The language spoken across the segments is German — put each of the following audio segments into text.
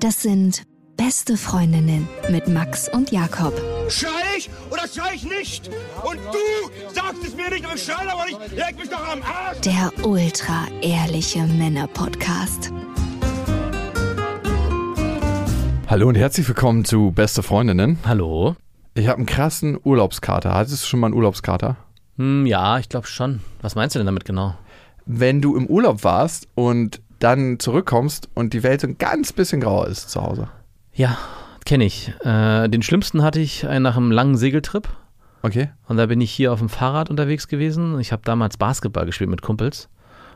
Das sind beste Freundinnen mit Max und Jakob. Schrei ich oder schrei ich nicht? Und du sagst es mir nicht, aber ich schrei aber nicht. Leg mich doch am Arsch. Der ultra ehrliche Männer-Podcast. Hallo und herzlich willkommen zu Beste Freundinnen. Hallo? Ich habe einen krassen Urlaubskater. Hattest du schon mal einen Urlaubskater? Hm, ja, ich glaube schon. Was meinst du denn damit genau? Wenn du im Urlaub warst und dann zurückkommst und die Welt so ein ganz bisschen grauer ist zu Hause. Ja, kenne ich. Äh, den schlimmsten hatte ich äh, nach einem langen Segeltrip. Okay? Und da bin ich hier auf dem Fahrrad unterwegs gewesen. Ich habe damals Basketball gespielt mit Kumpels.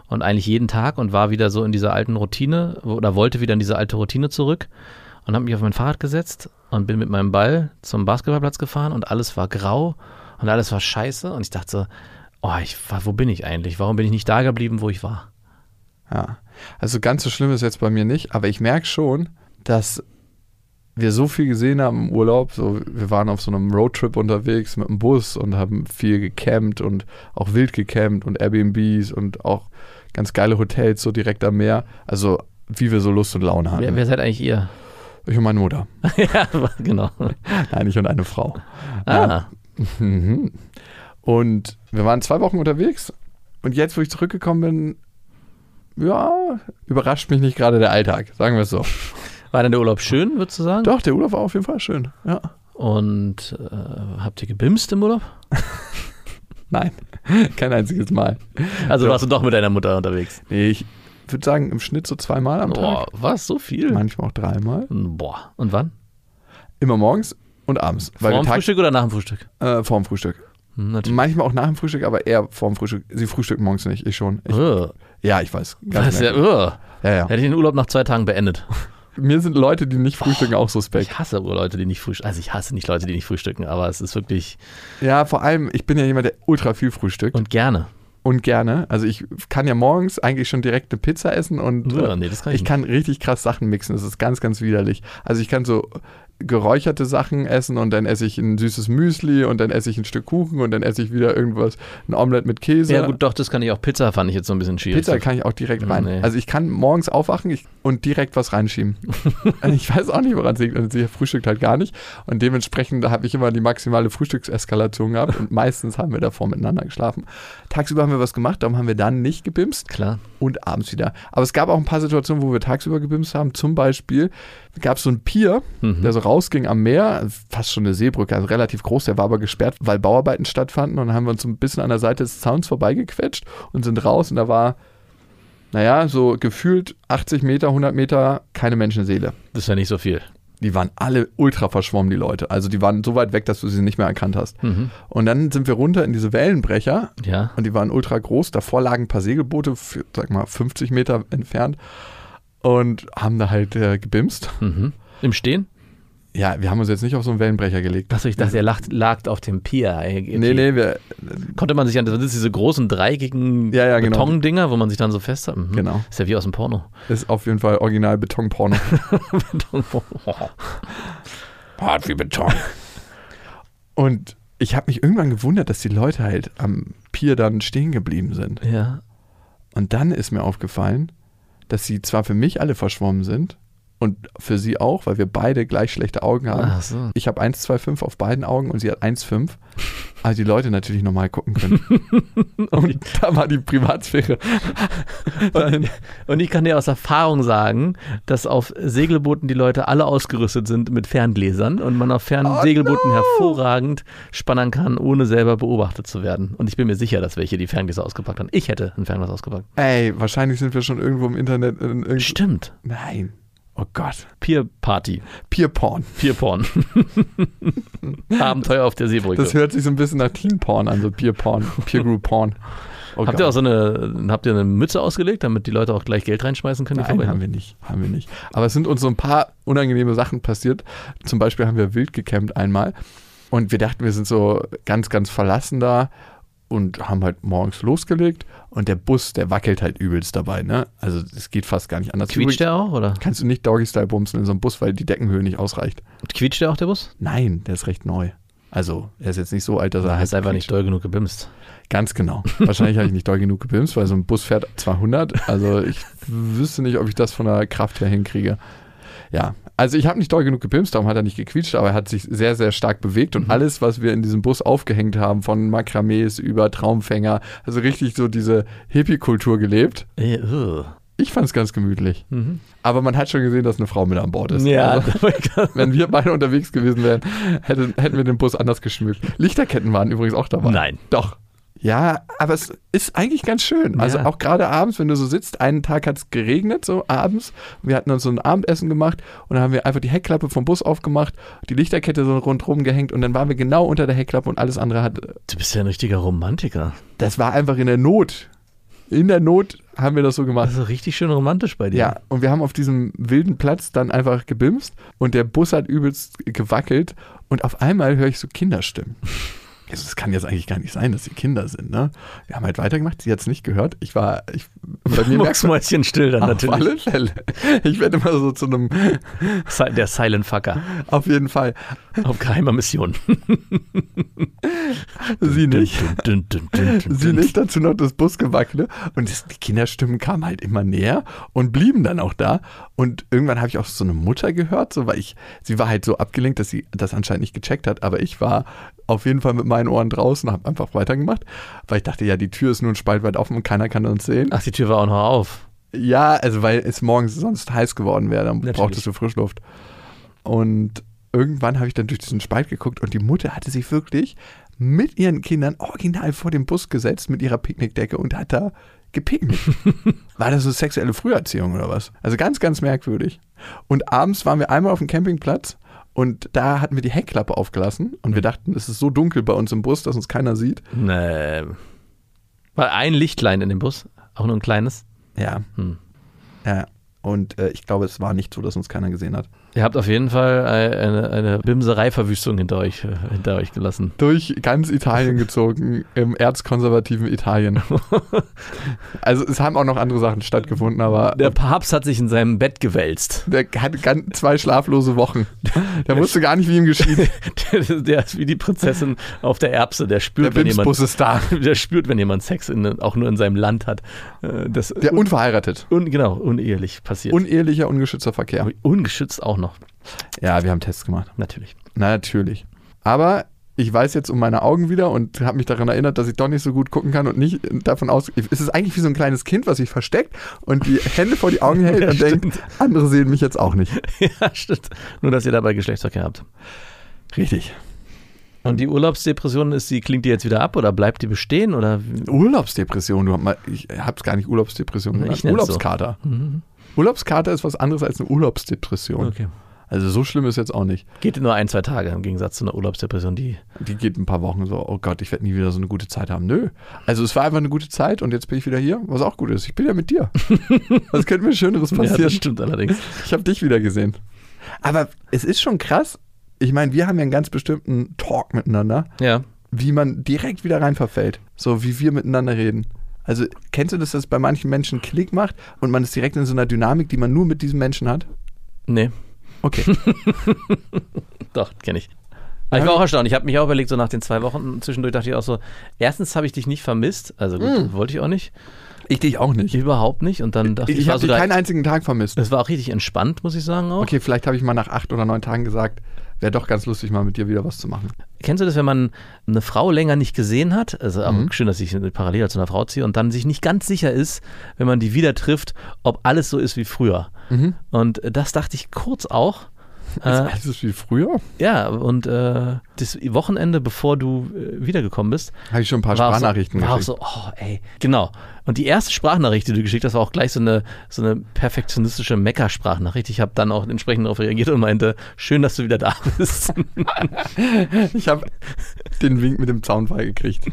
Und eigentlich jeden Tag und war wieder so in dieser alten Routine oder wollte wieder in diese alte Routine zurück. Und habe mich auf mein Fahrrad gesetzt und bin mit meinem Ball zum Basketballplatz gefahren und alles war grau und alles war scheiße. Und ich dachte so, oh, ich, wo bin ich eigentlich? Warum bin ich nicht da geblieben, wo ich war? Ja. Also ganz so schlimm ist jetzt bei mir nicht, aber ich merke schon, dass wir so viel gesehen haben im Urlaub. So, wir waren auf so einem Roadtrip unterwegs mit dem Bus und haben viel gecampt und auch wild gecampt und Airbnbs und auch ganz geile Hotels so direkt am Meer. Also wie wir so Lust und Laune hatten. Wer, wer seid eigentlich ihr? Ich und meine Mutter. ja, genau. Nein, ich und eine Frau. Ah, Mhm. Und wir waren zwei Wochen unterwegs und jetzt, wo ich zurückgekommen bin, ja, überrascht mich nicht gerade der Alltag, sagen wir es so. war denn der Urlaub schön, würdest du sagen? Doch, der Urlaub war auf jeden Fall schön. Ja. Und äh, habt ihr gebimst im Urlaub? Nein, kein einziges Mal. Also Doch. warst du doch mit deiner Mutter unterwegs. Nee, ich würde sagen, im Schnitt so zweimal am Boah, Tag. was? So viel? Manchmal auch dreimal. Boah. Und wann? Immer morgens und abends. Vor dem Frühstück oder nach dem Frühstück? Äh, vorm Frühstück. Hm, natürlich. Manchmal auch nach dem Frühstück, aber eher vorm Frühstück. Sie frühstückt morgens nicht, ich schon. Ich, ja, ich weiß. Das Ganz ist ja, ja, ja. Hätte ich den Urlaub nach zwei Tagen beendet. Mir sind Leute, die nicht frühstücken, auch suspekt. Ich hasse Leute, die nicht frühstücken. Also ich hasse nicht Leute, die nicht frühstücken, aber es ist wirklich Ja, vor allem, ich bin ja jemand, der ultra viel frühstückt und, und gerne. gerne. Also ich kann ja morgens eigentlich schon direkt eine Pizza essen und äh, nee, das kann ich ich kann richtig krass Sachen mixen. Das ist ganz, ganz widerlich. Also ich kann so geräucherte Sachen essen und dann esse ich ein süßes Müsli und dann esse ich ein Stück Kuchen und dann esse ich wieder irgendwas, ein Omelett mit Käse. Ja gut, doch, das kann ich auch. Pizza fand ich jetzt so ein bisschen schwierig. Pizza kann ich auch direkt rein. Nee. Also ich kann morgens aufwachen ich, und direkt was reinschieben. Also ich weiß auch nicht, woran es liegt. Also sie frühstückt halt gar nicht. Und dementsprechend habe ich immer die maximale Frühstückseskalation gehabt. Und meistens haben wir davor miteinander geschlafen. Tagsüber haben wir was gemacht, darum haben wir dann nicht gebimst Klar. und abends wieder. Aber es gab auch ein paar Situationen, wo wir tagsüber gebimst haben. Zum Beispiel gab es so einen Pier, Mhm. der so rausging am Meer, fast schon eine Seebrücke, also relativ groß, der war aber gesperrt, weil Bauarbeiten stattfanden. Und dann haben wir uns so ein bisschen an der Seite des Zauns vorbeigequetscht und sind raus. Und da war, naja, so gefühlt 80 Meter, 100 Meter, keine Menschenseele. Das ist ja nicht so viel. Die waren alle ultra verschwommen, die Leute. Also die waren so weit weg, dass du sie nicht mehr erkannt hast. Mhm. Und dann sind wir runter in diese Wellenbrecher Ja. und die waren ultra groß. Davor lagen ein paar Segelboote, f- sag mal 50 Meter entfernt und haben da halt äh, gebimst. Mhm. Im Stehen? Ja, wir haben uns jetzt nicht auf so einen Wellenbrecher gelegt. Achso, ich dachte, ihr lacht, lagt auf dem Pier. Okay. Nee, nee, wir, Konnte man sich an, das sind diese großen dreieckigen Ja, ja, genau. Betondinger, wo man sich dann so fest hat. Mhm. Genau. Ist ja wie aus dem Porno. ist auf jeden Fall original Betonporno. Hart wie Beton. Und ich habe mich irgendwann gewundert, dass die Leute halt am Pier dann stehen geblieben sind. ja. Und dann ist mir aufgefallen, dass sie zwar für mich alle verschwommen sind und für sie auch, weil wir beide gleich schlechte Augen haben. Ach so. Ich habe 1,25 auf beiden Augen und sie hat 1,5. Aber die Leute natürlich normal gucken können. und da war die Privatsphäre. Und, und ich kann dir aus Erfahrung sagen, dass auf Segelbooten die Leute alle ausgerüstet sind mit Ferngläsern und man auf Fernsegelbooten Oh no. hervorragend spannen kann, ohne selber beobachtet zu werden. Und ich bin mir sicher, dass welche die Ferngläser ausgepackt haben. Ich hätte ein Fernglas ausgepackt. Ey, wahrscheinlich sind wir schon irgendwo im Internet. In Stimmt. Nein. Oh Gott. Peer Party. Peer Porn. Peer Porn. Abenteuer auf der Seebrücke. Das hört sich so ein bisschen nach Teen Porn an, so Peer Porn. Peer Group Porn. Oh habt ihr auch so eine, habt ihr eine Mütze ausgelegt, damit die Leute auch gleich Geld reinschmeißen können? Nein, haben wir nicht. Haben wir nicht. Aber es sind uns so ein paar unangenehme Sachen passiert. Zum Beispiel haben wir wild gecampt einmal. Und wir dachten, wir sind so ganz, ganz verlassen da und haben halt morgens losgelegt. Und der Bus, der wackelt halt übelst dabei, ne? Also es geht fast gar nicht anders. Quietscht der auch, oder? Kannst du nicht Doggy-Style bumsen in so einem Bus, weil die Deckenhöhe nicht ausreicht. Quietscht der auch, der Bus? Nein, der ist recht neu. Also, er ist jetzt nicht so alt, dass er Er halt ist einfach nicht doll genug gebimst. Ganz genau. Wahrscheinlich habe ich nicht doll genug gebimst, weil so ein Bus fährt 200. Also ich wüsste nicht, ob ich das von der Kraft her hinkriege. Ja, also ich habe nicht doll genug gebimst, darum hat er nicht gequietscht, aber er hat sich sehr, sehr stark bewegt und alles, was wir in diesem Bus aufgehängt haben, von Makramees über Traumfänger, also richtig so diese Hippie-Kultur gelebt. Äh. Ich fand es ganz gemütlich. Mhm. Aber man hat schon gesehen, dass eine Frau mit an Bord ist. Ja, Also, wenn wir beide unterwegs gewesen wären, hätten, hätten wir den Bus anders geschmückt. Lichterketten waren übrigens auch dabei. Nein. Doch. Ja, aber es ist eigentlich ganz schön. Also Ja. auch gerade abends, wenn du so sitzt, einen Tag hat es geregnet, so abends. Wir hatten uns so ein Abendessen gemacht und dann haben wir einfach die Heckklappe vom Bus aufgemacht, die Lichterkette so rundherum gehängt und dann waren wir genau unter der Heckklappe und alles andere hat. Du bist ja ein richtiger Romantiker. Das war einfach in der Not. In der Not haben wir das so gemacht. Das ist richtig schön romantisch bei dir. Ja, und wir haben auf diesem wilden Platz dann einfach gebimst und der Bus hat übelst gewackelt und auf einmal höre ich so Kinderstimmen. Also es kann jetzt eigentlich gar nicht sein, dass sie Kinder sind, ne? Wir haben halt weitergemacht, sie hat es nicht gehört. Ich war, ich, bei mir Mucksmäuschen still dann auf natürlich. alle Fälle. Ich werde immer so zu einem, Der Silent Fucker auf jeden Fall, auf geheimer Mission. sie nicht. Sie nicht, dazu noch das Busgewackele. Und das, die Kinderstimmen kamen halt immer näher und blieben dann auch da. Und irgendwann habe ich auch so eine Mutter gehört, so, weil ich, sie war halt so abgelenkt, dass sie das anscheinend nicht gecheckt hat. Aber ich war auf jeden Fall mit meinen Ohren draußen, habe einfach weitergemacht, weil ich dachte, ja, die Tür ist nur ein Spalt weit offen und keiner kann uns sehen. Ach, die Tür war auch noch auf. Ja, also weil es morgens sonst heiß geworden wäre, dann Natürlich. brauchtest du Frischluft. Und irgendwann habe ich dann durch diesen Spalt geguckt und die Mutter hatte sich wirklich mit ihren Kindern original vor dem Bus gesetzt mit ihrer Picknickdecke und hat da gepicknickt. War das so sexuelle Früherziehung oder was? Also ganz, ganz merkwürdig. Und abends waren wir einmal auf dem Campingplatz und da hatten wir die Heckklappe aufgelassen und wir dachten, es ist so dunkel bei uns im Bus, dass uns keiner sieht. Nee. War ein Lichtlein in dem Bus, auch nur ein kleines. Ja. Hm. Ja. Und äh, ich glaube, es war nicht so, dass uns keiner gesehen hat. Ihr habt auf jeden Fall eine, eine Bimserei-Verwüstung hinter euch, äh, hinter euch gelassen. durch ganz Italien gezogen, im erzkonservativen Italien. Also es haben auch noch andere Sachen stattgefunden, aber Der Papst hat sich in seinem Bett gewälzt. der hat ganz, zwei schlaflose Wochen. Der wusste gar nicht, wie ihm geschieht. Der, der ist wie die Prinzessin auf der Erbse. Der Der spürt, wenn jemand, Bimsbus ist da. der spürt, wenn jemand Sex in, auch nur in seinem Land hat. Äh, Das Der un, unverheiratet. un, genau, unehelich passiert. Unehelicher, ungeschützter Verkehr. Ungeschützt auch noch, Ja, wir haben Tests gemacht. natürlich. Na, natürlich. Aber ich weiß jetzt um meine Augen wieder und habe mich daran erinnert, dass ich doch nicht so gut gucken kann und nicht davon aus. Es ist eigentlich wie so ein kleines Kind, was sich versteckt und die Hände vor die Augen hält Ja, und denkt, andere sehen mich jetzt auch nicht. ja, stimmt. Nur, dass ihr dabei Geschlechtsverkehr habt. Richtig. Und die Urlaubsdepression, ist die, klingt die jetzt wieder ab oder bleibt die bestehen? Oder Urlaubsdepression, du hast mal, ich hab's gar nicht Urlaubsdepression Ich nenn's so. Urlaubskater. Mhm. Urlaubskater ist was anderes als eine Urlaubsdepression. Okay. Also so schlimm ist jetzt auch nicht. Geht nur ein, zwei Tage im Gegensatz zu einer Urlaubsdepression, die. Die geht ein paar Wochen so, oh Gott, ich werde nie wieder so eine gute Zeit haben. Nö. Also es war einfach eine gute Zeit und jetzt bin ich wieder hier, was auch gut ist. Ich bin ja mit dir. Was könnte mir Schöneres Ja, passieren? das stimmt allerdings. ich habe dich wieder gesehen. Aber es ist schon krass. Ich meine, wir haben ja einen ganz bestimmten Talk miteinander, Ja. wie man direkt wieder rein verfällt. So wie wir miteinander reden. Also kennst du das, dass bei manchen Menschen Klick macht und man ist direkt in so einer Dynamik, die man nur mit diesem Menschen hat? Nee, Okay. doch, kenne ich. Aber ich war auch erstaunt. Ich habe mich auch überlegt, so nach den zwei Wochen zwischendurch dachte ich auch so, erstens habe ich dich nicht vermisst, also gut, wollte ich auch nicht. ich dich auch nicht. Überhaupt nicht. Und dann dachte ich, Ich, ich habe sogar, keinen einzigen Tag vermisst. es war auch richtig entspannt, muss ich sagen auch. Okay, vielleicht habe ich mal nach acht oder neun Tagen gesagt, wäre doch ganz lustig, mal mit dir wieder was zu machen. Kennst du das, wenn man eine Frau länger nicht gesehen hat? Also Mhm. schön, dass ich parallel zu einer Frau ziehe und dann sich nicht ganz sicher ist, wenn man die wieder trifft, ob alles so ist wie früher. Mhm. Und das dachte ich kurz auch. Ist Äh, alles ist wie früher? ja, und äh, das Wochenende, bevor du äh, wiedergekommen bist, Habe ich schon ein paar Sprachnachrichten so, war auch geschickt. so, oh, ey, genau. Und die erste Sprachnachricht, die du geschickt hast, war auch gleich so eine, so eine perfektionistische Mecker-Sprachnachricht. Ich habe dann auch entsprechend darauf reagiert und meinte, schön, dass du wieder da bist. Ich habe den Wink mit dem Zaunfall gekriegt.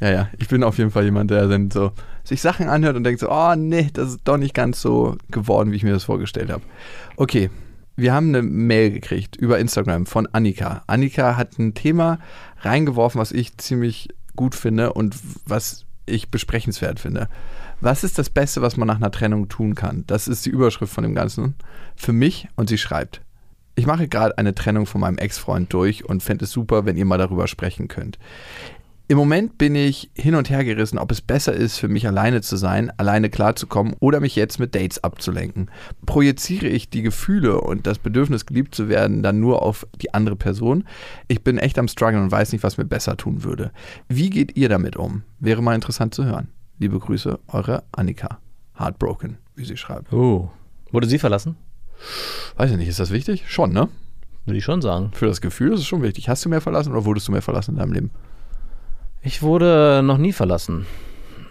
Ja, ja, ich bin auf jeden Fall jemand, der dann so sich Sachen anhört und denkt so, oh nee, das ist doch nicht ganz so geworden, wie ich mir das vorgestellt habe. Okay, wir haben eine Mail gekriegt über Instagram von Annika. Annika hat ein Thema reingeworfen, was ich ziemlich gut finde und was ich besprechenswert finde. Was ist das Beste, was man nach einer Trennung tun kann? Das ist die Überschrift von dem Ganzen. Für mich, und sie schreibt, Ich mache gerade eine Trennung von meinem Ex-Freund durch und fände es super, wenn ihr mal darüber sprechen könnt. Im Moment bin ich hin und her gerissen, ob es besser ist, für mich alleine zu sein, alleine klarzukommen oder mich jetzt mit Dates abzulenken. Projiziere ich die Gefühle und das Bedürfnis, geliebt zu werden, dann nur auf die andere Person? Ich bin echt am Struggeln und weiß nicht, was mir besser tun würde. Wie geht ihr damit um? Wäre mal interessant zu hören. Liebe Grüße, eure Annika. Heartbroken, wie sie schreibt. Oh. Wurde sie verlassen? Weiß ich nicht, ist das wichtig? Schon, ne? Würde ich schon sagen. Für das Gefühl ist es schon wichtig. Hast du mehr verlassen oder wurdest du mehr verlassen in deinem Leben? Ich wurde noch nie verlassen.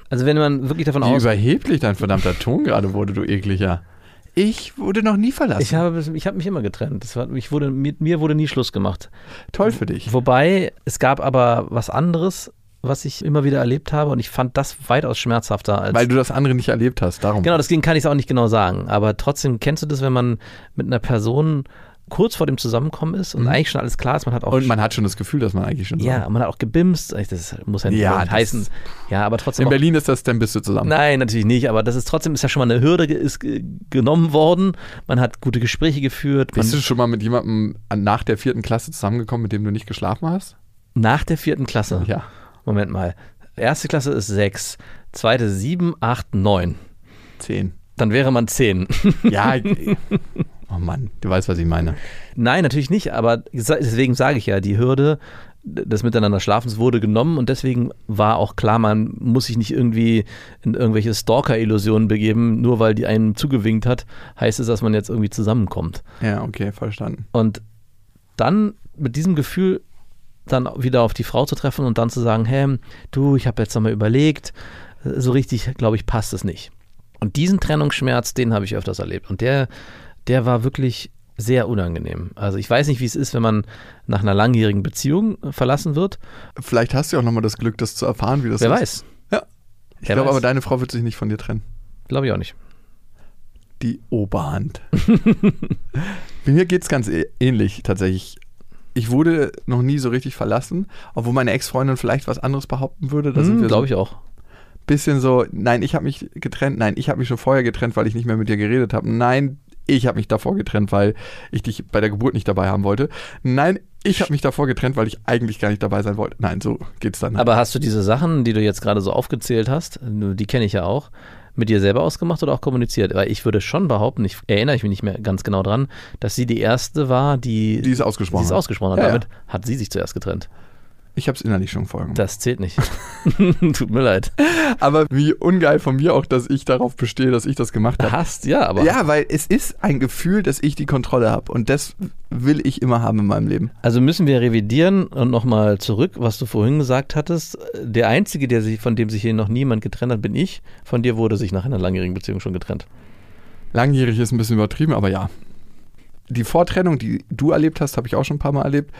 Also wenn man wirklich davon Wie aus... überheblich dein verdammter Ton gerade wurde, du ekliger. Ich wurde noch nie verlassen. Ich habe, ich habe mich immer getrennt. Das war, ich wurde, mit mir wurde nie Schluss gemacht. Toll für dich. Wobei, es gab aber was anderes, was ich immer wieder erlebt habe und ich fand das weitaus schmerzhafter als. Weil du das andere nicht erlebt hast, darum. genau, deswegen kann ich es auch nicht genau sagen. Aber trotzdem kennst du das, wenn man mit einer Person kurz vor dem Zusammenkommen ist und eigentlich schon alles klar ist, man hat auch. Mhm. Und man hat schon das Gefühl, dass man eigentlich schon ja, man hat auch gebimst. Das muss ja nicht Ja, heißen. Ja, aber trotzdem. In auch- Berlin ist das, dann bist du zusammen. Nein, natürlich nicht, aber das ist trotzdem ist ja schon mal eine Hürde ist ge- genommen worden. Man hat gute Gespräche geführt. Man, Bist du schon mal mit jemandem an- nach der vierten Klasse zusammengekommen, mit dem du nicht geschlafen hast? nach der vierten Klasse. Ja. Moment mal. Erste Klasse ist sechs, zweite sieben, acht, neun. Zehn. Dann wäre man zehn. Ja. oh Mann, du weißt, was ich meine. Nein, natürlich nicht, aber deswegen sage ich ja, die Hürde des Miteinander Schlafens wurde genommen und deswegen war auch klar, man muss sich nicht irgendwie in irgendwelche Stalker-Illusionen begeben, nur weil die einem zugewinkt hat, heißt es, dass man jetzt irgendwie zusammenkommt. Ja, okay, verstanden. Und dann mit diesem Gefühl dann wieder auf die Frau zu treffen und dann zu sagen, hey, du, ich habe jetzt nochmal überlegt, so richtig, glaube ich, passt es nicht. Und diesen Trennungsschmerz, den habe ich öfters erlebt. Und der, der war wirklich sehr unangenehm. Also ich weiß nicht, wie es ist, wenn man nach einer langjährigen Beziehung verlassen wird. Vielleicht hast du auch nochmal das Glück, das zu erfahren, wie das Wer ist. weiß. Ja. Ich glaube aber, deine Frau wird sich nicht von dir trennen. Glaube ich auch nicht. Die Oberhand. Bei mir geht es ganz ähnlich tatsächlich. Ich wurde noch nie so richtig verlassen, obwohl meine Ex-Freundin vielleicht was anderes behaupten würde. Da Hm, wir so Glaube ich auch. bisschen so, nein, ich habe mich getrennt, nein, ich habe mich schon vorher getrennt, weil ich nicht mehr mit dir geredet habe. Nein, ich habe mich davor getrennt, weil ich dich bei der Geburt nicht dabei haben wollte. Nein, ich habe mich davor getrennt, weil ich eigentlich gar nicht dabei sein wollte. Nein, so geht's dann. Aber hast du diese Sachen, die du jetzt gerade so aufgezählt hast, die kenne ich ja auch, mit dir selber ausgemacht oder auch kommuniziert? Weil ich würde schon behaupten, ich erinnere ich mich nicht mehr ganz genau dran, dass sie die erste war, die, die ist ausgesprochen. die es ausgesprochen hat. Ja, ja. Damit hat sie sich zuerst getrennt. Ich habe es innerlich schon folgen. Das zählt nicht. Tut mir leid. Aber wie ungeil von mir auch, dass ich darauf bestehe, dass ich das gemacht habe. Hast, ja, aber. Ja, weil es ist ein Gefühl, dass ich die Kontrolle habe und das will ich immer haben in meinem Leben. Also müssen wir revidieren und nochmal zurück, was du vorhin gesagt hattest. Der Einzige, der sich, von dem sich hier noch niemand getrennt hat, bin ich. Von dir wurde sich nach einer langjährigen Beziehung schon getrennt. Langjährig ist ein bisschen übertrieben, aber ja. Die Vortrennung, die du erlebt hast, habe ich auch schon ein paar Mal erlebt.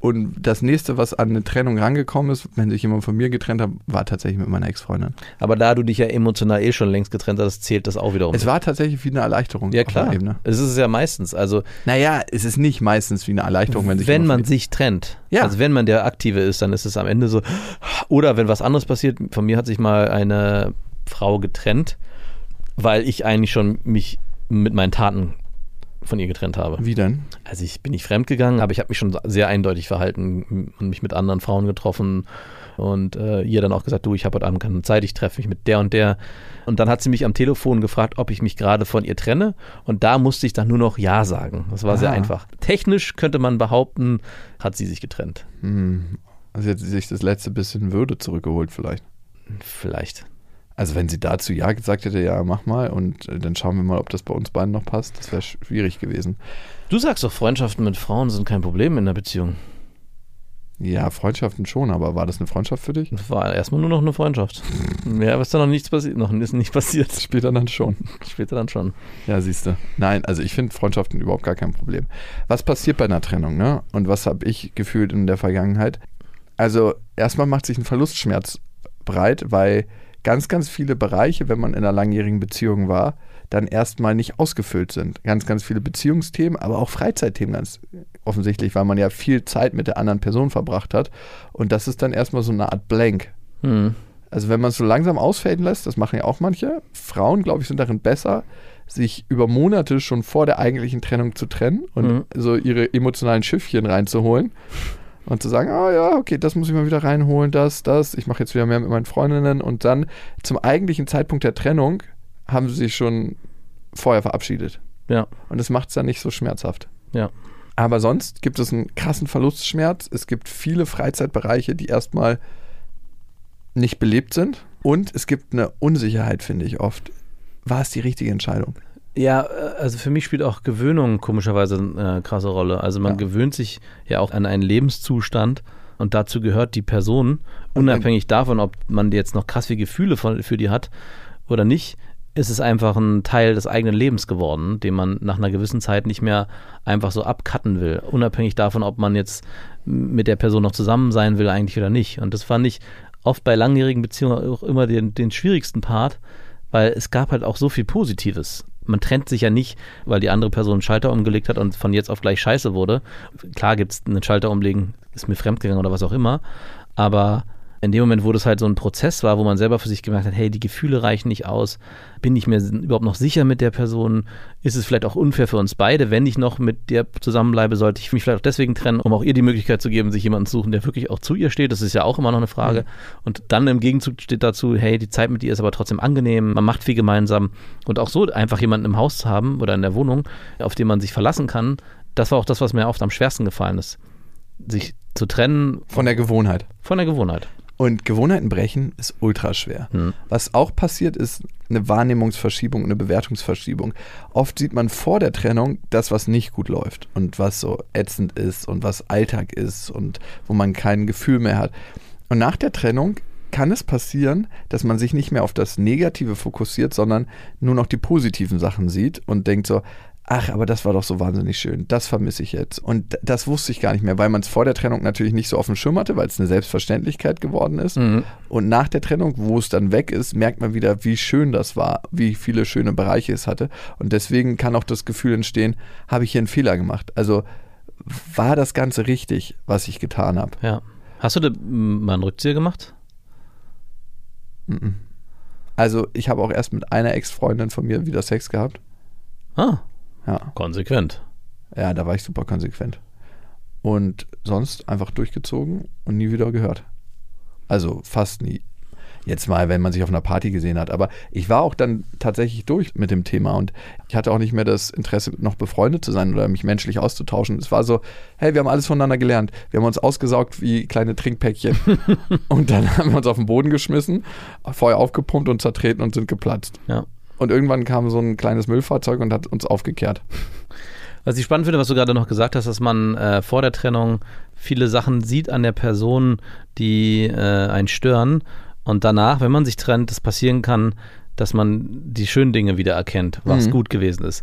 Und das nächste, was an eine Trennung rangekommen ist, wenn sich jemand von mir getrennt hat, war tatsächlich mit meiner Ex-Freundin. Aber da du dich ja emotional eh schon längst getrennt hast, zählt das auch wiederum. Es war tatsächlich wie eine Erleichterung. ja klar. Es ist es ja meistens. Also Naja, es ist nicht meistens wie eine Erleichterung, wenn sich wenn man sich trennt, Ja. also wenn man der Aktive ist, dann ist es am Ende so. Oder wenn was anderes passiert, von mir hat sich mal eine Frau getrennt, weil ich eigentlich schon mich mit meinen Taten von ihr getrennt habe. Wie denn? Also ich bin nicht fremdgegangen, aber ich habe mich schon sehr eindeutig verhalten und mich mit anderen Frauen getroffen und äh, ihr dann auch gesagt, du, ich habe heute Abend keine Zeit, ich treffe mich mit der und der. Und dann hat sie mich am Telefon gefragt, ob ich mich gerade von ihr trenne und da musste ich dann nur noch Ja sagen. Das war sehr Ah. einfach. Technisch könnte man behaupten, hat sie sich getrennt. Hm. Also jetzt sich das letzte bisschen Würde zurückgeholt vielleicht. Vielleicht. Also wenn sie dazu Ja gesagt hätte, ja, mach mal und äh, dann schauen wir mal, ob das bei uns beiden noch passt. Das wäre schwierig gewesen. Du sagst doch, Freundschaften mit Frauen sind kein Problem in der Beziehung. Ja, Freundschaften schon, aber war das eine Freundschaft für dich? Das war erstmal nur noch eine Freundschaft. Mehr ist da noch nichts passiert, noch ist nicht passiert. Später dann schon. Später dann schon. Ja, siehst du. Nein, also ich finde Freundschaften überhaupt gar kein Problem. Was passiert bei einer Trennung, ne? Und was habe ich gefühlt in der Vergangenheit? Also erstmal macht sich ein Verlustschmerz breit, weil ganz, ganz viele Bereiche, wenn man in einer langjährigen Beziehung war, dann erstmal nicht ausgefüllt sind. Ganz, ganz viele Beziehungsthemen, aber auch Freizeitthemen ganz offensichtlich, weil man ja viel Zeit mit der anderen Person verbracht hat. Und das ist dann erstmal so eine Art Blank. Hm. Also wenn man es so langsam ausfaden lässt, das machen ja auch manche. Frauen, glaube ich, sind darin besser, sich über Monate schon vor der eigentlichen Trennung zu trennen und Mhm. so ihre emotionalen Schiffchen reinzuholen und zu sagen, ah ja, okay, das muss ich mal wieder reinholen, das, das, ich mache jetzt wieder mehr mit meinen Freundinnen und dann zum eigentlichen Zeitpunkt der Trennung haben sie sich schon vorher verabschiedet. Ja, Und das macht es dann nicht so schmerzhaft. ja. Aber sonst gibt es einen krassen Verlustschmerz. Es gibt viele Freizeitbereiche, die erstmal nicht belebt sind. Und es gibt eine Unsicherheit, finde ich oft. War es die richtige Entscheidung? Ja, äh, also für mich spielt auch Gewöhnung komischerweise eine äh, krasse Rolle. Also man Ja. gewöhnt sich ja auch an einen Lebenszustand und dazu gehört die Person, unabhängig davon, ob man jetzt noch krass viele Gefühle für die hat oder nicht, ist es einfach ein Teil des eigenen Lebens geworden, den man nach einer gewissen Zeit nicht mehr einfach so abcutten will. Unabhängig davon, ob man jetzt mit der Person noch zusammen sein will eigentlich oder nicht. Und das fand ich oft bei langjährigen Beziehungen auch immer den, den schwierigsten Part, weil es gab halt auch so viel Positives. Man trennt sich ja nicht, weil die andere Person einen Schalter umgelegt hat und von jetzt auf gleich scheiße wurde. Klar gibt es einen Schalter umlegen, ist mir fremdgegangen oder was auch immer, aber in dem Moment, wo das halt so ein Prozess war, wo man selber für sich gemerkt hat, hey, die Gefühle reichen nicht aus, bin ich mir überhaupt noch sicher mit der Person, ist es vielleicht auch unfair für uns beide, wenn ich noch mit der zusammenbleibe, sollte ich mich vielleicht auch deswegen trennen, um auch ihr die Möglichkeit zu geben, sich jemanden zu suchen, der wirklich auch zu ihr steht, das ist ja auch immer noch eine Frage. Und dann im Gegenzug steht dazu, hey, die Zeit mit ihr ist aber trotzdem angenehm, man macht viel gemeinsam und auch so einfach jemanden im Haus zu haben oder in der Wohnung, auf den man sich verlassen kann, das war auch das, was mir oft am schwersten gefallen ist. Sich zu trennen Von der Gewohnheit. von der Gewohnheit. Und Gewohnheiten brechen ist ultra schwer. Was auch passiert, ist eine Wahrnehmungsverschiebung, eine Bewertungsverschiebung. Oft sieht man vor der Trennung das, was nicht gut läuft und was so ätzend ist und was Alltag ist und wo man kein Gefühl mehr hat. Und nach der Trennung kann es passieren, dass man sich nicht mehr auf das Negative fokussiert, sondern nur noch die positiven Sachen sieht und denkt so, ach, aber das war doch so wahnsinnig schön, das vermisse ich jetzt. Und das wusste ich gar nicht mehr, weil man es vor der Trennung natürlich nicht so auf dem Schirm hatte, weil es eine Selbstverständlichkeit geworden ist. Und nach der Trennung, wo es dann weg ist, merkt man wieder, wie schön das war, wie viele schöne Bereiche es hatte. Und deswegen kann auch das Gefühl entstehen, habe ich hier einen Fehler gemacht? Also war das Ganze richtig, was ich getan habe? Ja. Hast du mal einen Rückzieher gemacht? Also ich habe auch erst mit einer Ex-Freundin von mir wieder Sex gehabt. Ah, Ja. konsequent. Ja, da war ich super konsequent. Und sonst einfach durchgezogen und nie wieder gehört. Also fast nie. Jetzt mal, wenn man sich auf einer Party gesehen hat. Aber ich war auch dann tatsächlich durch mit dem Thema und ich hatte auch nicht mehr das Interesse, noch befreundet zu sein oder mich menschlich auszutauschen. Es war so, hey, wir haben alles voneinander gelernt. Wir haben uns ausgesaugt wie kleine Trinkpäckchen. und dann haben wir uns auf den Boden geschmissen, Feuer aufgepumpt und zertreten und sind geplatzt. Ja. Und irgendwann kam so ein kleines Müllfahrzeug und hat uns aufgekehrt. Was ich spannend finde, was du gerade noch gesagt hast, dass man äh, vor der Trennung viele Sachen sieht an der Person, die äh, einen stören. Und danach, wenn man sich trennt, es passieren kann, dass man die schönen Dinge wieder erkennt, was Mhm. gut gewesen ist.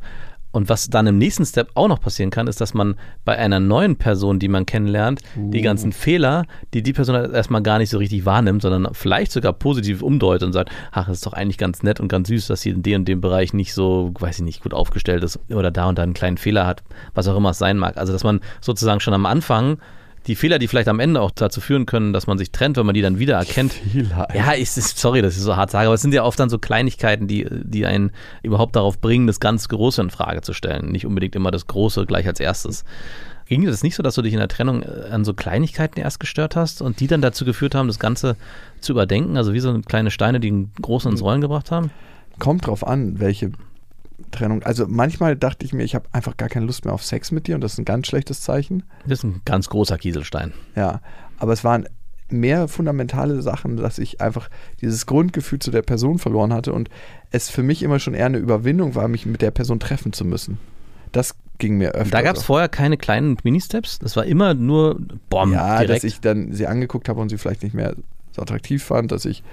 Und was dann im nächsten Step auch noch passieren kann, ist, dass man bei einer neuen Person, die man kennenlernt, die ganzen Fehler, die die Person halt erstmal gar nicht so richtig wahrnimmt, sondern vielleicht sogar positiv umdeutet und sagt, ach, das ist doch eigentlich ganz nett und ganz süß, dass sie in dem und dem Bereich nicht so, weiß ich nicht, gut aufgestellt ist oder da und da einen kleinen Fehler hat, was auch immer es sein mag. Also, dass man sozusagen schon am Anfang die Fehler, die vielleicht am Ende auch dazu führen können, dass man sich trennt, wenn man die dann wieder erkennt, Fehler, ja, ist, sorry, dass ich so hart sage, aber es sind ja oft dann so Kleinigkeiten, die, die einen überhaupt darauf bringen, das ganz Große in Frage zu stellen. Nicht unbedingt immer das Große gleich als erstes. Ging dir das nicht so, dass du dich in der Trennung äh, an so Kleinigkeiten erst gestört hast und die dann dazu geführt haben, das Ganze zu überdenken? Also wie so kleine Steine, die einen Großen ins Rollen gebracht haben? Kommt drauf an, welche Trennung. Also manchmal dachte ich mir, ich habe einfach gar keine Lust mehr auf Sex mit dir und das ist ein ganz schlechtes Zeichen. Das ist ein ganz großer Kieselstein. Ja, aber es waren mehr fundamentale Sachen, dass ich einfach dieses Grundgefühl zu der Person verloren hatte und es für mich immer schon eher eine Überwindung war, mich mit der Person treffen zu müssen. Das ging mir öfter. Da gab es vorher keine kleinen Ministeps. Das war immer nur Bomb Ja, direkt. dass ich dann sie angeguckt habe und sie vielleicht nicht mehr so attraktiv fand, dass ich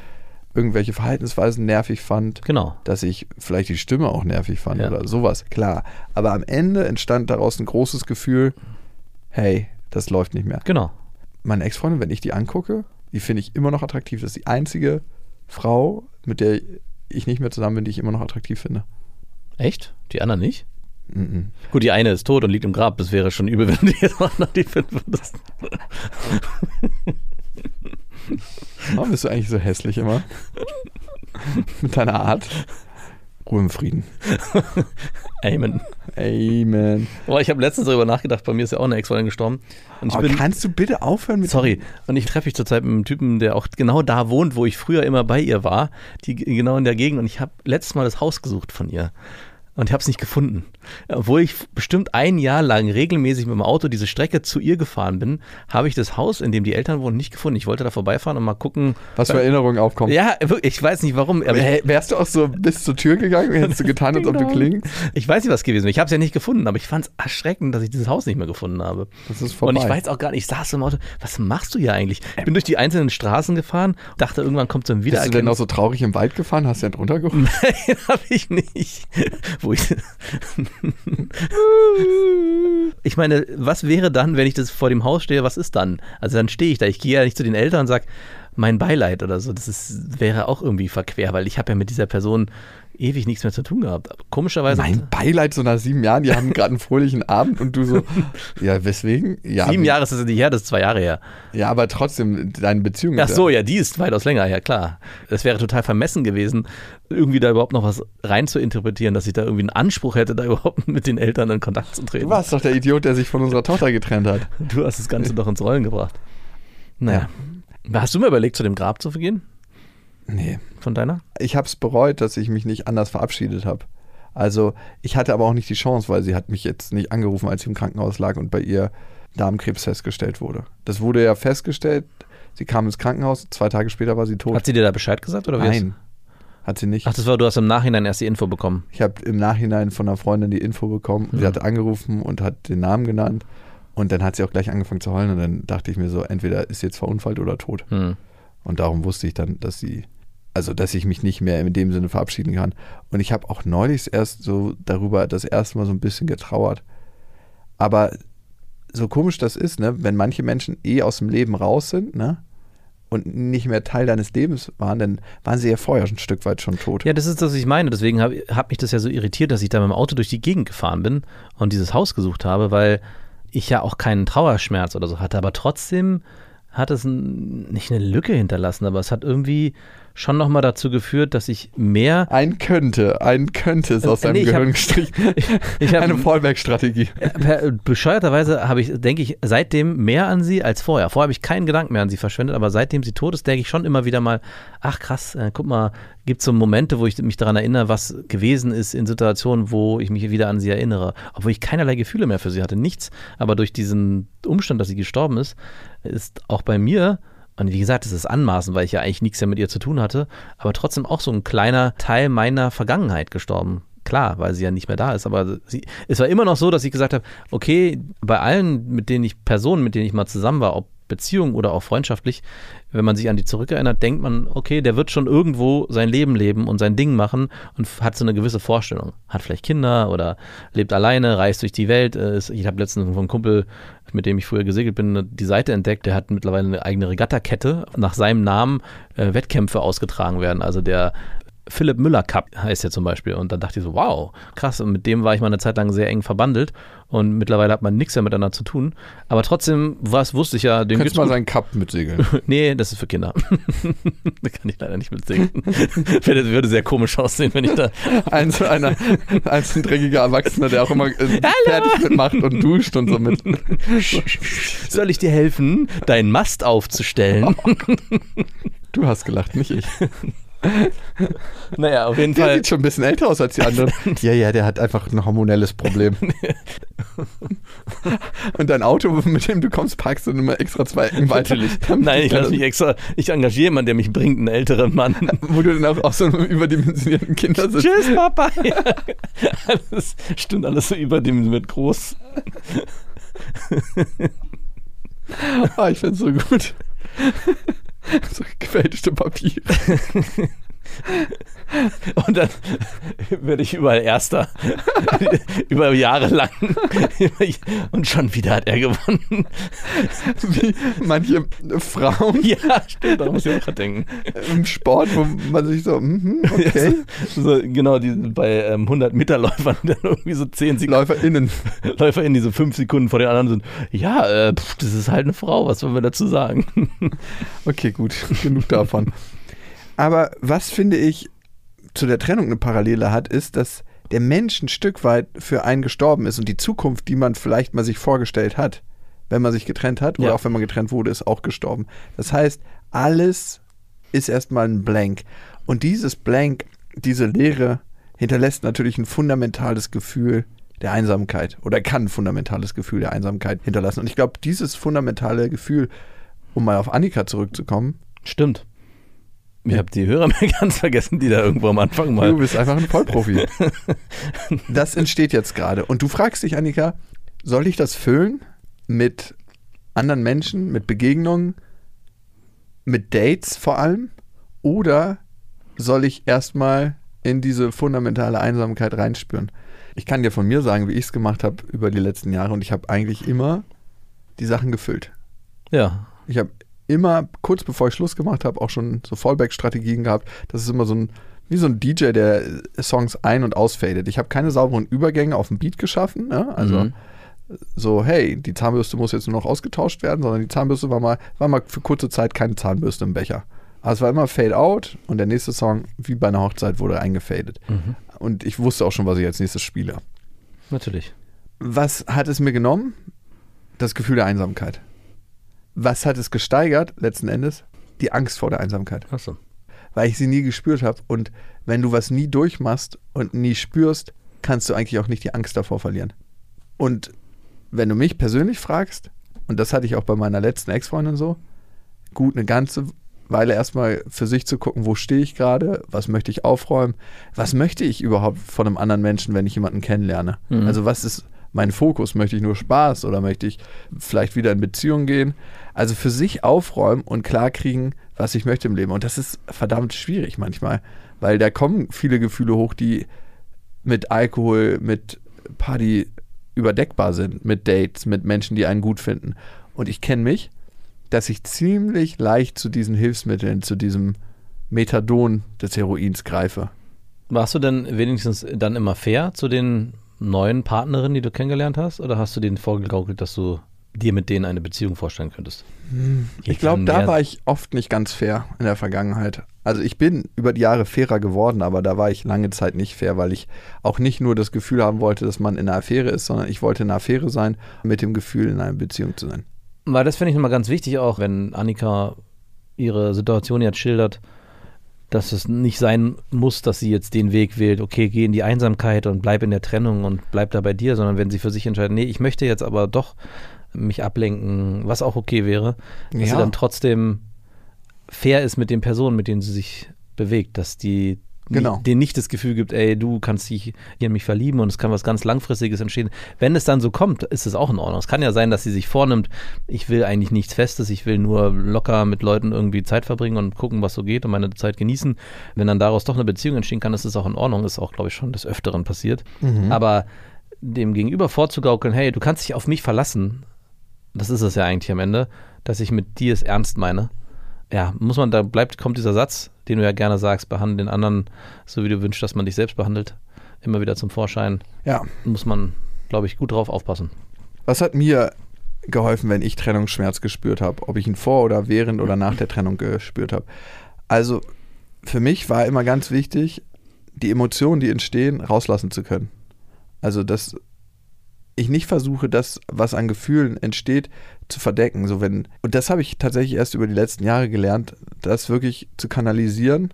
irgendwelche Verhaltensweisen nervig fand. genau. dass ich vielleicht die Stimme auch nervig fand Ja. oder sowas, klar. Aber am Ende entstand daraus ein großes Gefühl, hey, das läuft nicht mehr. Genau. Meine Ex-Freundin, wenn ich die angucke, die finde ich immer noch attraktiv. Das ist die einzige Frau, mit der ich nicht mehr zusammen bin, die ich immer noch attraktiv finde. Echt? Die anderen nicht? Mhm. Gut, die eine ist tot und liegt im Grab. Das wäre schon übel, wenn du jetzt noch die finden würdest. Warum bist du eigentlich so hässlich immer? mit deiner Art. Ruhe im Frieden. Amen. Amen. Boah, ich habe letztens darüber nachgedacht, bei mir ist ja auch eine Ex-Freundin gestorben. Und ich Aber bin, kannst du bitte aufhören mit sorry, und ich treffe mich zurzeit mit einem Typen, der auch genau da wohnt, wo ich früher immer bei ihr war, die genau in der Gegend. Und ich habe letztes Mal das Haus gesucht von ihr. Und ich habe es nicht gefunden. Obwohl ich bestimmt ein Jahr lang regelmäßig mit dem Auto diese Strecke zu ihr gefahren bin, habe ich das Haus, in dem die Eltern wohnen, nicht gefunden. Ich wollte da vorbeifahren und mal gucken. was für Erinnerungen aufkommen? Ja, wirklich, ich weiß nicht warum. Aber Wär- Wärst du auch so bis zur Tür gegangen, hättest du getan, als ob du Genau. klingst? Ich weiß nicht, was gewesen wäre. Ich habe es ja nicht gefunden, aber ich fand es erschreckend, dass ich dieses Haus nicht mehr gefunden habe. Das ist vorbei. Und ich weiß auch gar nicht, ich saß im Auto, was machst du hier eigentlich? Ich bin durch die einzelnen Straßen gefahren, dachte, irgendwann kommt so ein Bist du denn auch Wiedererkennungs... so traurig im Wald gefahren? Hast du ja drunter geholt? Nein, habe ich nicht. Wo ich, ich meine, was wäre dann, wenn ich das vor dem Haus stehe, was ist dann? Also dann stehe ich da, ich gehe ja nicht zu den Eltern und sage, mein Beileid oder so. Das ist, wäre auch irgendwie verquer, weil ich habe ja mit dieser Person ewig nichts mehr zu tun gehabt. Aber komischerweise... Mein Beileid so nach sieben Jahren, die haben gerade einen fröhlichen Abend und du so, ja, weswegen? Ja, Sieben Jahre ist das nicht her, das ist zwei Jahre her. Ja, aber trotzdem, deine Beziehung Ach so, ja, die ist weitaus länger, ja klar. Es wäre total vermessen gewesen, irgendwie da überhaupt noch was rein zu interpretieren, dass ich da irgendwie einen Anspruch hätte, da überhaupt mit den Eltern in Kontakt zu treten. Du warst doch der Idiot, der sich von unserer Tochter getrennt hat. Du hast das Ganze doch ins Rollen gebracht. Naja. Hast du mir überlegt, zu dem Grab zu gehen? Nee. Von deiner? Ich habe es bereut, dass ich mich nicht anders verabschiedet habe. Also, ich hatte aber auch nicht die Chance, weil sie hat mich jetzt nicht angerufen, als ich im Krankenhaus lag und bei ihr Darmkrebs festgestellt wurde. Das wurde ja festgestellt. Sie kam ins Krankenhaus, zwei Tage später war sie tot. Hat sie dir da Bescheid gesagt? Oder wie Nein, hat sie nicht. Ach, das war, du hast im Nachhinein erst die Info bekommen. Ich habe im Nachhinein von einer Freundin die Info bekommen. Sie Ja. hat angerufen und hat den Namen genannt. Und dann hat sie auch gleich angefangen zu heulen. Und dann dachte ich mir so, entweder ist sie jetzt verunfallt oder tot. Hm. Und darum wusste ich dann, dass sie, also dass ich mich nicht mehr in dem Sinne verabschieden kann. Und ich habe auch neulich erst so darüber das erste Mal so ein bisschen getrauert. Aber so komisch das ist, ne, wenn manche Menschen eh aus dem Leben raus sind, ne? Und nicht mehr Teil deines Lebens waren, dann waren sie ja vorher ein Stück weit schon tot. Ja, das ist was ich meine. Deswegen habe hab mich das ja so irritiert, dass ich da mit dem Auto durch die Gegend gefahren bin und dieses Haus gesucht habe, weil ich ja auch keinen Trauerschmerz oder so hatte. Aber trotzdem hat es ein, nicht eine Lücke hinterlassen, aber es hat irgendwie schon nochmal dazu geführt, dass ich mehr Ein könnte, ein könnte ist aus Äh, deinem nee, ich hab- Gehirn gestrichen. ich hab- Eine Fallback-Strategie. Per, bescheuerterweise habe ich, denke ich, seitdem mehr an sie als vorher. Vorher habe ich keinen Gedanken mehr an sie verschwendet, aber seitdem sie tot ist, denke ich schon immer wieder mal, ach krass, äh, guck mal, gibt es so Momente, wo ich mich daran erinnere, was gewesen ist in Situationen, wo ich mich wieder an sie erinnere. Obwohl ich keinerlei Gefühle mehr für sie hatte, nichts. Aber durch diesen Umstand, dass sie gestorben ist, ist auch bei mir, und wie gesagt, es ist anmaßend, weil ich ja eigentlich nichts mehr mit ihr zu tun hatte, aber trotzdem auch so ein kleiner Teil meiner Vergangenheit gestorben. Klar, weil sie ja nicht mehr da ist, aber sie, es war immer noch so, dass ich gesagt habe, okay, bei allen, mit denen ich, Personen, mit denen ich mal zusammen war, ob Beziehung oder auch freundschaftlich, wenn man sich an die zurückerinnert, denkt man, okay, der wird schon irgendwo sein Leben leben und sein Ding machen und hat so eine gewisse Vorstellung. Hat vielleicht Kinder oder lebt alleine, reist durch die Welt. Äh, Ich habe letztens von einem Kumpel, mit dem ich früher gesegelt bin, die Seite entdeckt. Der hat mittlerweile eine eigene Regattakette. Nach seinem Namen äh, Wettkämpfe ausgetragen werden. Also der Philipp Müller Cup heißt er zum Beispiel. Und dann dachte ich so, wow, krass. Und mit dem war ich mal eine Zeit lang sehr eng verbandelt. Und mittlerweile hat man nichts mehr miteinander zu tun. Aber trotzdem, was wusste ich ja, den Könntest mal gut. seinen Cup mitsegeln. Nee, das ist für Kinder. da kann ich leider nicht mitsingen. würde, würde sehr komisch aussehen, wenn ich da. Ein, so einer, ein, so ein dreckiger Erwachsener, der auch immer äh, fertig mitmacht und duscht und so mit. Soll ich dir helfen, deinen Mast aufzustellen? Du hast gelacht, nicht ich. naja, auf jeden Der Fall. sieht schon ein bisschen älter aus als die anderen. Ja, ja, der hat einfach ein hormonelles Problem. Und dein Auto, mit dem du kommst, parkst du immer extra zwei Ecken weiter. Damit Nein, ich lasse mich extra. Ich engagiere jemanden, der mich bringt, einen älteren Mann. Wo du dann auch aus so einem überdimensionierten Kindersitz. Tschüss, Papa. Ja. Alles, stimmt alles so überdimensioniert groß. Ah, ich find's so gut. So gefälschte Papier. Und dann werde ich überall Erster. Über Jahre lang. Und schon wieder hat er gewonnen. Wie manche Frauen Ja, stimmt, da muss ich auch gerade denken. im Sport, wo man sich so, mhm, okay, So, genau, die, bei ähm, 100 Meter Läufern dann irgendwie so 10 Sekunden. LäuferInnen. LäuferInnen, die so 5 Sekunden vor den anderen sind. Ja, äh, pff, das ist halt eine Frau, was wollen wir dazu sagen? Okay, gut, genug davon. Aber was finde ich zu der Trennung eine Parallele hat, ist, dass der Mensch ein Stück weit für einen gestorben ist und die Zukunft, die man vielleicht mal sich vorgestellt hat, wenn man sich getrennt hat oder Ja. auch wenn man getrennt wurde, ist auch gestorben. Das heißt, alles ist erstmal ein Blank. Und dieses Blank, diese Leere, hinterlässt natürlich ein fundamentales Gefühl der Einsamkeit oder kann ein fundamentales Gefühl der Einsamkeit hinterlassen. Und ich glaube, dieses fundamentale Gefühl, um mal auf Annika zurückzukommen, Stimmt. Ich habe die Hörer mir ganz vergessen, die da irgendwo am Anfang Du mal. bist einfach ein Vollprofi. das entsteht jetzt gerade. Und du fragst dich, Annika, soll ich das füllen mit anderen Menschen, mit Begegnungen, mit Dates vor allem? Oder soll ich erstmal in diese fundamentale Einsamkeit reinspüren? Ich kann dir von mir sagen, wie ich es gemacht habe über die letzten Jahre und ich habe eigentlich immer die Sachen gefüllt. Ja. Ich habe immer, kurz bevor ich Schluss gemacht habe, auch schon so Fallback-Strategien gehabt. Das ist immer so ein, wie so ein DJ, der Songs ein- und ausfadet. Ich habe keine sauberen Übergänge auf dem Beat geschaffen. Ne? Also Mhm. so, hey, die Zahnbürste muss jetzt nur noch ausgetauscht werden, sondern die Zahnbürste war mal, war mal für kurze Zeit keine Zahnbürste im Becher. Aber es war immer Fade Out und der nächste Song, wie bei einer Hochzeit, wurde eingefadet. Mhm. Und ich wusste auch schon, was ich als nächstes spiele. Natürlich. Was hat es mir genommen? Das Gefühl der Einsamkeit. Was hat es gesteigert, letzten Endes? Die Angst vor der Einsamkeit. Achso. Weil ich sie nie gespürt habe. Und wenn du was nie durchmachst und nie spürst, kannst du eigentlich auch nicht die Angst davor verlieren. Und wenn du mich persönlich fragst, und das hatte ich auch bei meiner letzten Ex-Freundin so, gut, eine ganze Weile erstmal für sich zu gucken, wo stehe ich gerade, was möchte ich aufräumen, was möchte ich überhaupt von einem anderen Menschen, wenn ich jemanden kennenlerne. Mhm. Also was ist mein Fokus? Möchte ich nur Spaß oder möchte ich vielleicht wieder in Beziehung gehen? Also für sich aufräumen und klarkriegen, was ich möchte im Leben. Und das ist verdammt schwierig manchmal, weil da kommen viele Gefühle hoch, die mit Alkohol, mit Party überdeckbar sind, mit Dates, mit Menschen, die einen gut finden. Und ich kenne mich, dass ich ziemlich leicht zu diesen Hilfsmitteln, zu diesem Methadon des Heroins greife. Warst du denn wenigstens dann immer fair zu den neuen Partnerinnen, die du kennengelernt hast? Oder hast du denen vorgegaukelt, dass du dir mit denen eine Beziehung vorstellen könntest? Ich glaube, da war ich oft nicht ganz fair in der Vergangenheit. Also ich bin über die Jahre fairer geworden, aber da war ich lange Zeit nicht fair, weil ich auch nicht nur das Gefühl haben wollte, dass man in einer Affäre ist, sondern ich wollte in einer Affäre sein, mit dem Gefühl, in einer Beziehung zu sein. Weil das finde ich nochmal ganz wichtig, auch wenn Annika ihre Situation jetzt schildert, dass es nicht sein muss, dass sie jetzt den Weg wählt, okay, geh in die Einsamkeit und bleib in der Trennung und bleib da bei dir, sondern wenn sie für sich entscheidet, nee, ich möchte jetzt aber doch mich ablenken, was auch okay wäre, dass sie Ja. dann trotzdem fair ist mit den Personen, mit denen sie sich bewegt, dass die Genau. denen nicht das Gefühl gibt, ey, du kannst dich hier in mich verlieben und es kann was ganz Langfristiges entstehen. Wenn es dann so kommt, ist es auch in Ordnung. Es kann ja sein, dass sie sich vornimmt, ich will eigentlich nichts Festes, ich will nur locker mit Leuten irgendwie Zeit verbringen und gucken, was so geht und meine Zeit genießen. Wenn dann daraus doch eine Beziehung entstehen kann, ist es auch in Ordnung. Ist auch, glaube ich, schon des Öfteren passiert. Aber dem Gegenüber vorzugaukeln, hey, du kannst dich auf mich verlassen, das ist es ja eigentlich am Ende, dass ich mit dir es ernst meine. Ja, muss man, da bleibt, kommt dieser Satz, den du ja gerne sagst, behandle den anderen so, wie du wünschst, dass man dich selbst behandelt, immer wieder zum Vorschein. Ja, Muss man, glaube ich, gut drauf aufpassen. was hat mir geholfen, wenn ich Trennungsschmerz gespürt habe? Ob ich ihn vor oder während oder nach der Trennung gespürt habe? Also für mich war immer ganz wichtig, die Emotionen, die entstehen, rauslassen zu können. Also dass ich nicht versuche, das, was an Gefühlen entsteht, zu verdecken. So wenn, und das habe ich tatsächlich erst über die letzten Jahre gelernt, das wirklich zu kanalisieren.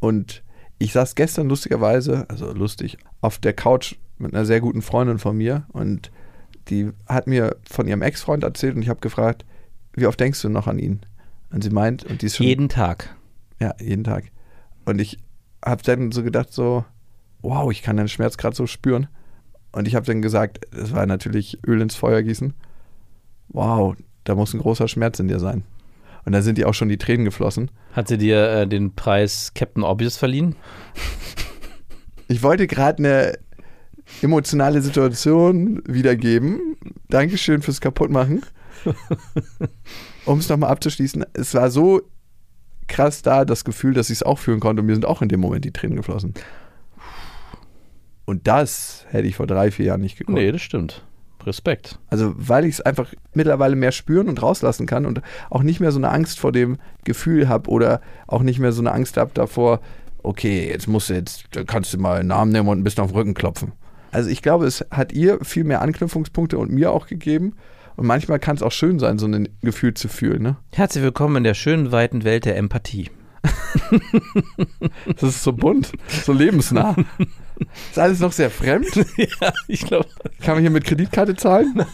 Und ich saß gestern lustigerweise, also lustig, auf der Couch mit einer sehr guten Freundin von mir und die hat mir von ihrem Ex-Freund erzählt und ich habe gefragt, wie oft denkst du noch an ihn? Und sie meint, und die ist schon Jeden Tag. ja, jeden Tag. Und ich habe dann so gedacht, so, wow, ich kann den Schmerz gerade so spüren. Und ich habe dann gesagt, es war natürlich Öl ins Feuer gießen. Wow, da muss ein großer Schmerz in dir sein. Und da sind die auch schon die Tränen geflossen. Hat sie dir äh, den Preis Captain Obvious verliehen? Ich wollte gerade eine emotionale Situation wiedergeben. Dankeschön fürs Kaputtmachen. Um es nochmal abzuschließen, es war so krass da, das Gefühl, dass ich es auch fühlen konnte und mir sind auch in dem Moment die Tränen geflossen. Und das hätte ich vor drei, vier Jahren nicht gekonnt. Nee, das stimmt. Respekt. Also weil ich es einfach mittlerweile mehr spüren und rauslassen kann und auch nicht mehr so eine Angst vor dem Gefühl habe oder auch nicht mehr so eine Angst habe davor, okay, jetzt musst du jetzt, da kannst du mal einen Namen nehmen und ein bisschen auf den Rücken klopfen. Also ich glaube, es hat ihr viel mehr Anknüpfungspunkte und mir auch gegeben. Und manchmal kann es auch schön sein, so ein Gefühl zu fühlen. Ne? Herzlich willkommen in der schönen, weiten Welt der Empathie. Das ist so bunt, so lebensnah. Ist alles noch sehr fremd. ja, ich glaube. Kann man hier mit Kreditkarte zahlen?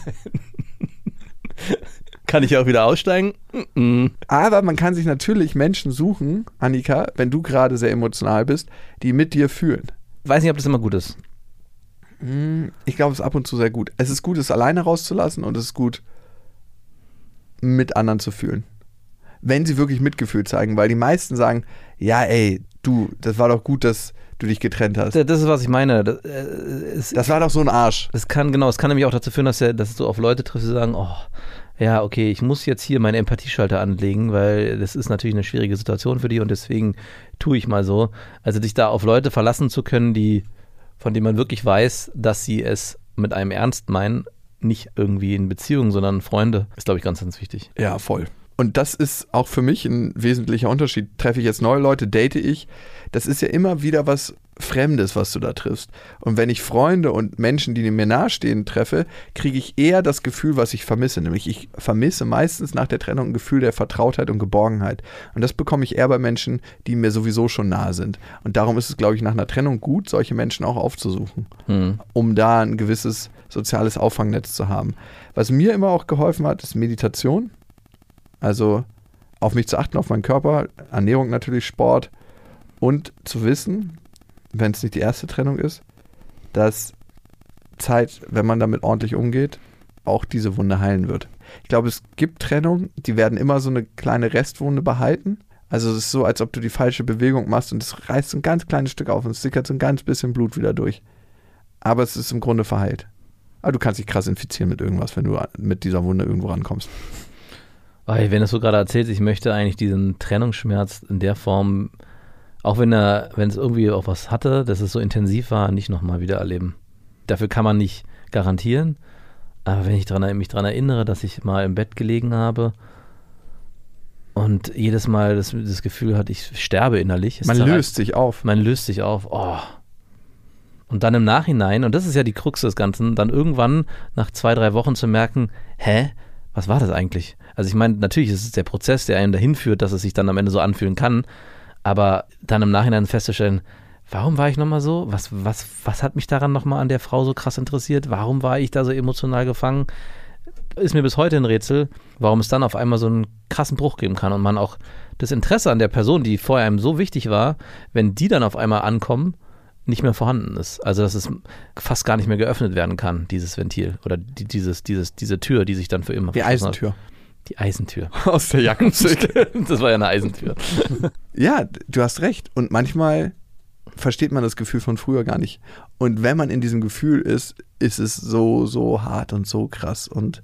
Kann ich auch wieder aussteigen? Aber man kann sich natürlich Menschen suchen, Annika, wenn du gerade sehr emotional bist, die mit dir fühlen. Weiß nicht, ob das immer gut ist. Ich glaube, es ist ab und zu sehr gut. Es ist gut, es alleine rauszulassen und es ist gut, mit anderen zu fühlen. Wenn sie wirklich Mitgefühl zeigen, weil die meisten sagen, ja, ey, du, das war doch gut, dass du dich getrennt hast. Das ist, was ich meine. Das, äh, es, Das war doch so ein Arsch. es kann, genau, es kann nämlich auch dazu führen, dass, er, dass du auf Leute triffst, die sagen, oh, ja, okay, ich muss jetzt hier meine Empathieschalter anlegen, weil das ist natürlich eine schwierige Situation für die und deswegen tue ich mal so. Also dich da auf Leute verlassen zu können, die, von denen man wirklich weiß, dass sie es mit einem ernst meinen, nicht irgendwie in Beziehungen, sondern Freunde, ist, glaube ich, ganz, ganz wichtig. Ja, voll. Und das ist auch für mich ein wesentlicher Unterschied. Treffe ich jetzt neue Leute, date ich. Das ist ja immer wieder was Fremdes, was du da triffst. Und wenn ich Freunde und Menschen, die mir nahestehen, treffe, kriege ich eher das Gefühl, was ich vermisse. Nämlich ich vermisse meistens nach der Trennung ein Gefühl der Vertrautheit und Geborgenheit. Und das bekomme ich eher bei Menschen, die mir sowieso schon nahe sind. Und darum ist es, glaube ich, nach einer Trennung gut, solche Menschen auch aufzusuchen, Hm. um da ein gewisses soziales Auffangnetz zu haben. Was mir immer auch geholfen hat, ist Meditation. Also auf mich zu achten, auf meinen Körper, Ernährung natürlich, Sport und zu wissen, wenn es nicht die erste Trennung ist, dass Zeit, wenn man damit ordentlich umgeht, auch diese Wunde heilen wird. Ich glaube, es gibt Trennungen, die werden immer so eine kleine Restwunde behalten. Also es ist so, als ob du die falsche Bewegung machst und es reißt ein ganz kleines Stück auf und es sickert so ein ganz bisschen Blut wieder durch. Aber es ist im Grunde verheilt. Aber du kannst dich krass infizieren mit irgendwas, wenn du mit dieser Wunde irgendwo rankommst. Weil, wenn du es so gerade erzählst, ich möchte eigentlich diesen Trennungsschmerz in der Form, auch wenn er, wenn es irgendwie auch was hatte, dass es so intensiv war, nicht nochmal wieder erleben. Dafür kann man nicht garantieren. Aber wenn ich dran, mich daran erinnere, dass ich mal im Bett gelegen habe und jedes Mal das, das Gefühl hatte, ich sterbe innerlich. Man löst sich auf. man löst sich auf. Oh. Und dann im Nachhinein, und das ist ja die Krux des Ganzen, dann irgendwann nach zwei, drei Wochen zu merken, hä, was war das eigentlich? Also ich meine, natürlich ist es der Prozess, der einen dahin führt, dass es sich dann am Ende so anfühlen kann, aber dann im Nachhinein festzustellen, warum war ich nochmal so? Was, was, was hat mich daran nochmal an der Frau so krass interessiert? Warum war ich da so emotional gefangen? Ist mir bis heute ein Rätsel, warum es dann auf einmal so einen krassen Bruch geben kann und man auch das Interesse an der Person, die vorher einem so wichtig war, wenn die dann auf einmal ankommen, nicht mehr vorhanden ist. Also dass es fast gar nicht mehr geöffnet werden kann, dieses Ventil oder die, dieses, dieses, diese Tür, die sich dann für immer Die Eisentür. Hat. Die Eisentür. Aus der Jakobshütte. das war ja eine Eisentür. ja, du hast recht. Und manchmal versteht man das Gefühl von früher gar nicht. Und wenn man in diesem Gefühl ist, ist es so, so hart und so krass. Und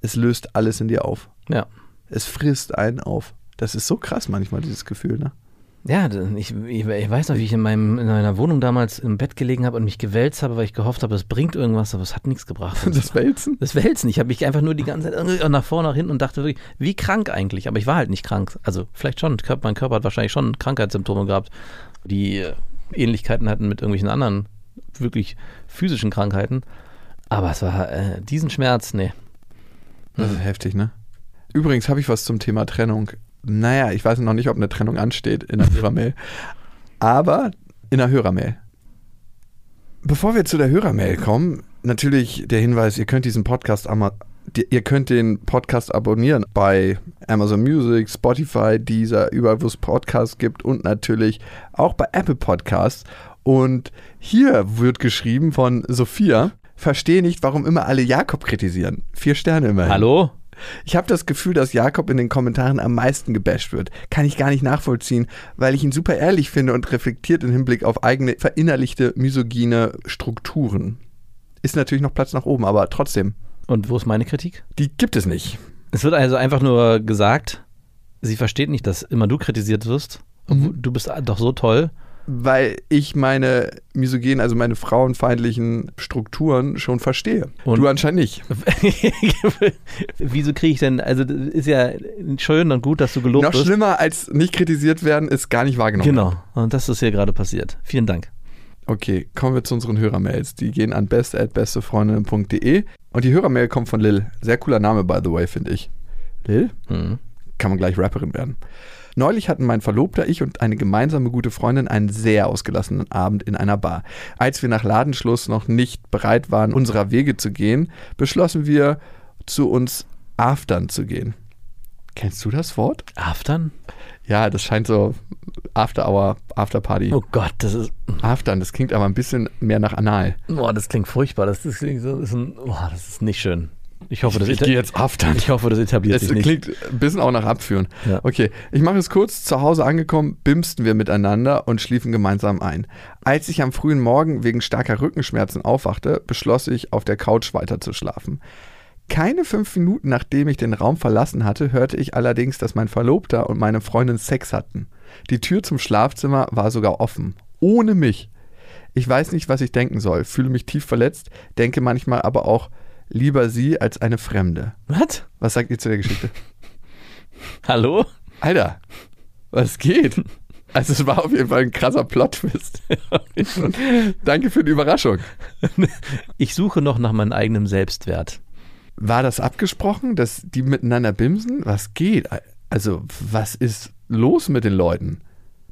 es löst alles in dir auf. Ja. Es frisst einen auf. Das ist so krass manchmal, dieses Gefühl, ne? Ja, ich, ich, ich weiß noch, wie ich in, meinem, in meiner Wohnung damals im Bett gelegen habe und mich gewälzt habe, weil ich gehofft habe, es bringt irgendwas, aber es hat nichts gebracht. Das Wälzen? Das Wälzen. Ich habe mich einfach nur die ganze Zeit nach vorne, nach hinten und dachte wirklich, wie krank eigentlich. Aber ich war halt nicht krank. Also vielleicht schon. Mein Körper hat wahrscheinlich schon Krankheitssymptome gehabt, die äh, Ähnlichkeiten hatten mit irgendwelchen anderen wirklich physischen Krankheiten. Aber es war äh, diesen Schmerz, nee. Das ist heftig, ne? Übrigens habe ich was zum Thema Trennung. Naja, ich weiß noch nicht, ob eine Trennung ansteht in der Hörermail. Aber in der Hörermail. Bevor wir zu der Hörermail kommen, natürlich der Hinweis, ihr könnt diesen Podcast ihr könnt den Podcast abonnieren bei Amazon Music, Spotify, dieser überall wo es Podcasts gibt und natürlich auch bei Apple Podcasts. Und hier wird geschrieben von Sophia, verstehe nicht, warum immer alle Jakob kritisieren. Vier Sterne immerhin. Hallo? Ich habe das Gefühl, dass Jakob in den Kommentaren am meisten gebasht wird. Kann ich gar nicht nachvollziehen, weil ich ihn super ehrlich finde und reflektiert im Hinblick auf eigene verinnerlichte misogyne Strukturen. Ist natürlich noch Platz nach oben, aber trotzdem, Und wo ist meine Kritik? die gibt es nicht. Es wird also einfach nur gesagt, sie versteht nicht, dass immer du kritisiert wirst. Mhm. Du bist doch so toll. Weil ich meine misogenen, also meine frauenfeindlichen Strukturen schon verstehe. Und- du anscheinend nicht. Wieso kriege ich denn, also das ist ja schön und gut, dass du gelobt Noch wirst. schlimmer als nicht kritisiert werden, ist gar nicht wahrgenommen. Genau, und das ist hier gerade passiert. Vielen Dank. Okay, kommen wir zu unseren Hörermails. Die gehen an best@bestefreundinnen.de und die Hörermail kommt von Lil. Sehr cooler Name, by the way, finde ich. Lil? Mhm. Kann man gleich Rapperin werden. Neulich hatten mein Verlobter, ich und eine gemeinsame gute Freundin einen sehr ausgelassenen Abend in einer Bar. Als wir nach Ladenschluss noch nicht bereit waren, unserer Wege zu gehen, beschlossen wir, zu uns Aftern zu gehen. Kennst du das Wort? Aftern? Ja, das scheint so After Hour, After Party. Oh Gott, das ist, Aftern, das klingt aber ein bisschen mehr nach Anal. boah, das klingt furchtbar. Das, das klingt so, das ist, ein, boah, das ist nicht schön. Ich hoffe, das, Ich eta- gehe jetzt aftern. ich hoffe, das etabliert Es sich nicht. klingt ein bisschen auch nach Abführen. Ja. Okay, ich mache es kurz. Zu Hause angekommen, bimsten wir miteinander und schliefen gemeinsam ein. Als ich am frühen Morgen wegen starker Rückenschmerzen aufwachte, beschloss ich, auf der Couch weiter zu schlafen. Keine fünf Minuten nachdem ich den Raum verlassen hatte, hörte ich allerdings, dass mein Verlobter und meine Freundin Sex hatten. Die Tür zum Schlafzimmer war sogar offen. Ohne mich. Ich weiß nicht, was ich denken soll, fühle mich tief verletzt, denke manchmal aber auch lieber sie als eine Fremde. Was? Was sagt ihr zu der Geschichte? Hallo? Alter, was geht? Also es war auf jeden Fall ein krasser Plot-Twist. Danke für die Überraschung. Ich suche noch nach meinem eigenen Selbstwert. War das abgesprochen, dass die miteinander bimsen? Was geht? Also was ist los mit den Leuten?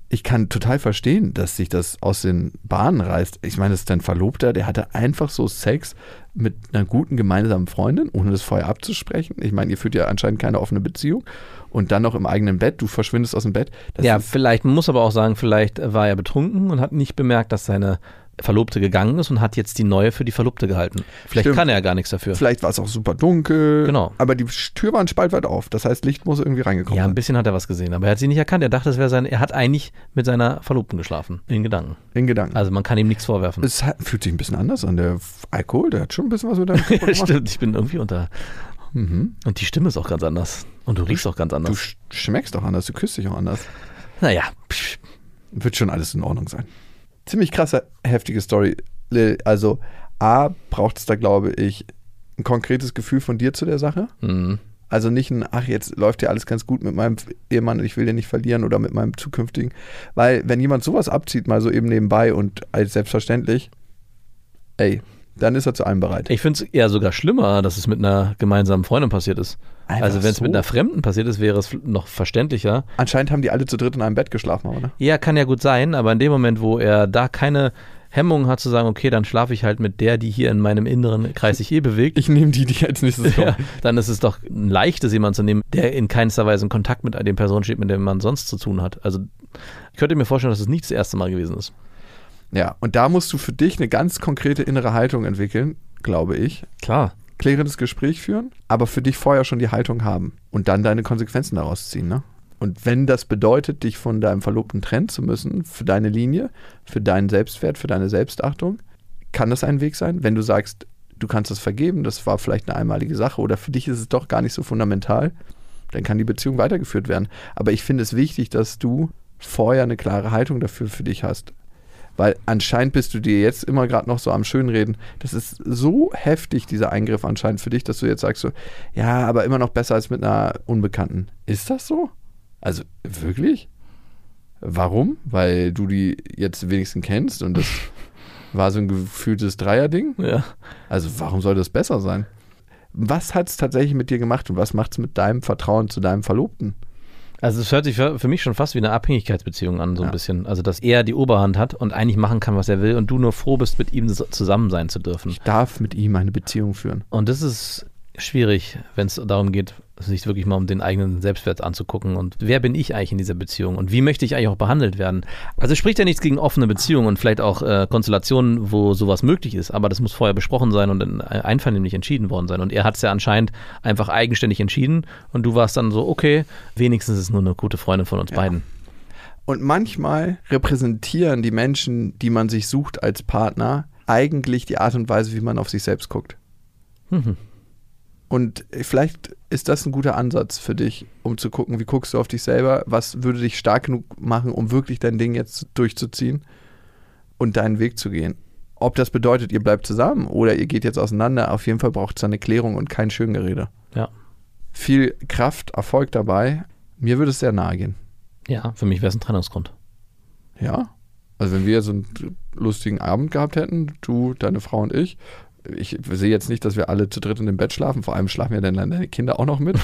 Ich kann total verstehen, dass sich das aus den Bahnen reißt. Ich meine, das ist dein Verlobter, der hatte einfach so Sex mit einer guten gemeinsamen Freundin, ohne das vorher abzusprechen. Ich meine, ihr führt ja anscheinend keine offene Beziehung. Und dann noch im eigenen Bett, du verschwindest aus dem Bett. Das ja, vielleicht, man muss aber auch sagen, vielleicht war er betrunken und hat nicht bemerkt, dass seine Verlobte gegangen ist und hat jetzt die neue für die Verlobte gehalten. Vielleicht Stimmt. kann er ja gar nichts dafür. Vielleicht war es auch super dunkel. Genau. Aber die Tür war ein Spalt weit auf. Das heißt, Licht muss irgendwie reingekommen Ja, ein bisschen hat er was gesehen, aber er hat sie nicht erkannt. Er dachte, es wäre sein, er hat eigentlich mit seiner Verlobten geschlafen, in Gedanken. In Gedanken. Also man kann ihm nichts vorwerfen. es hat, fühlt sich ein bisschen anders an. Der Alkohol, der hat schon ein bisschen was mit deinem Körper gemacht. Stimmt, ich bin irgendwie unter. Mhm. Und die Stimme ist auch ganz anders. Und du riechst auch ganz Du anders. sch schmeckst auch anders, du küsst dich auch anders. Naja, Wird schon alles in Ordnung sein. Ziemlich krasse, heftige Story. Lil. Also, A, braucht es da, glaube ich, ein konkretes Gefühl von dir zu der Sache. hm. Also nicht ein, ach, jetzt läuft ja alles ganz gut mit meinem Ehemann und ich will den nicht verlieren oder mit meinem zukünftigen. Weil, wenn jemand sowas abzieht, mal so eben nebenbei und als selbstverständlich, ey, dann ist er zu allem bereit. Ich finde es eher sogar schlimmer, dass es mit einer gemeinsamen Freundin passiert ist. Einfach also wenn es so? mit einer Fremden passiert ist, wäre es noch verständlicher. Anscheinend haben die alle zu dritt in einem Bett geschlafen, oder? Ja, kann ja gut sein, aber in dem Moment, wo er da keine Hemmung hat zu sagen, okay, dann schlafe ich halt mit der, die hier in meinem inneren Kreis sich eh bewegt, Ich nehme die, die als nächstes kommen. ja, dann ist es doch ein leichtes, jemanden zu nehmen, der in keinster Weise in Kontakt mit den Personen steht, mit denen man sonst zu tun hat. Also ich könnte mir vorstellen, dass es nicht das erste Mal gewesen ist. Ja, und da musst du für dich eine ganz konkrete innere Haltung entwickeln, glaube ich. Klar. Klärendes Gespräch führen, aber für dich vorher schon die Haltung haben und dann deine Konsequenzen daraus ziehen. Ne? Und wenn das bedeutet, dich von deinem Verlobten trennen zu müssen, für deine Linie, für deinen Selbstwert, für deine Selbstachtung, kann das ein Weg sein. Wenn du sagst, du kannst das vergeben, das war vielleicht eine einmalige Sache oder für dich ist es doch gar nicht so fundamental, dann kann die Beziehung weitergeführt werden. Aber ich finde es wichtig, dass du vorher eine klare Haltung dafür für dich hast. Weil anscheinend bist du dir jetzt immer gerade noch so am Schönreden. Das ist so heftig, dieser Eingriff anscheinend für dich, dass du jetzt sagst so, ja, aber immer noch besser als mit einer Unbekannten. Ist das so? Also wirklich? Warum? Weil du die jetzt wenigstens kennst und das war so ein gefühltes Dreierding? Ja. Also warum soll das besser sein? Was hat es tatsächlich mit dir gemacht und was macht es mit deinem Vertrauen zu deinem Verlobten? Also es hört sich für, für mich schon fast wie eine Abhängigkeitsbeziehung an, so ein Ja. bisschen. Also dass er die Oberhand hat und eigentlich machen kann, was er will und du nur froh bist, mit ihm zusammen sein zu dürfen. Ich darf mit ihm eine Beziehung führen. Und das ist schwierig, wenn es darum geht, sich wirklich mal um den eigenen Selbstwert anzugucken und wer bin ich eigentlich in dieser Beziehung und wie möchte ich eigentlich auch behandelt werden. Also es spricht ja nichts gegen offene Beziehungen und vielleicht auch äh, Konstellationen, wo sowas möglich ist, aber das muss vorher besprochen sein und in- einvernehmlich entschieden worden sein. Und er hat es ja anscheinend einfach eigenständig entschieden und du warst dann so, okay, wenigstens ist es nur eine gute Freundin von uns beiden. Und manchmal repräsentieren die Menschen, die man sich sucht als Partner, eigentlich die Art und Weise, wie man auf sich selbst guckt. Mhm. Und vielleicht ist das ein guter Ansatz für dich, um zu gucken, wie guckst du auf dich selber? Was würde dich stark genug machen, um wirklich dein Ding jetzt durchzuziehen und deinen Weg zu gehen? Ob das bedeutet, ihr bleibt zusammen oder ihr geht jetzt auseinander, auf jeden Fall braucht es eine Klärung und kein Schöngerede. Ja. Viel Kraft, Erfolg dabei. Mir würde es sehr nahe gehen. Ja, für mich wäre es ein Trennungsgrund. Ja. Also wenn wir so einen lustigen Abend gehabt hätten, du, deine Frau und ich, ich sehe jetzt nicht, dass wir alle zu dritt in dem Bett schlafen. Vor allem schlafen ja dann deine Kinder auch noch mit.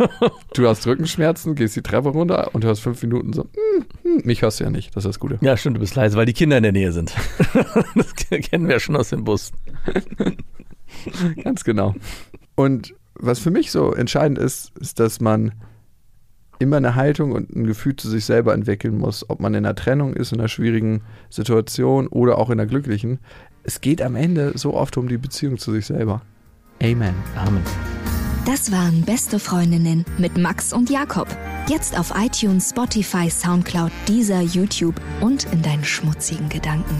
du hast Rückenschmerzen, gehst die Treppe runter und hörst fünf Minuten so, hm, hm, mich hörst du ja nicht, das ist das Gute. Ja, stimmt, du bist leise, weil die Kinder in der Nähe sind. das kennen wir ja schon aus dem Bus. Ganz genau. Und was für mich so entscheidend ist, ist, dass man immer eine Haltung und ein Gefühl zu sich selber entwickeln muss, ob man in einer Trennung ist, in einer schwierigen Situation oder auch in einer glücklichen. Es geht am Ende so oft um die Beziehung zu sich selber. Amen. Amen. Das waren Beste Freundinnen mit Max und Jakob. Jetzt auf iTunes, Spotify, Soundcloud, dieser YouTube und in deinen schmutzigen Gedanken.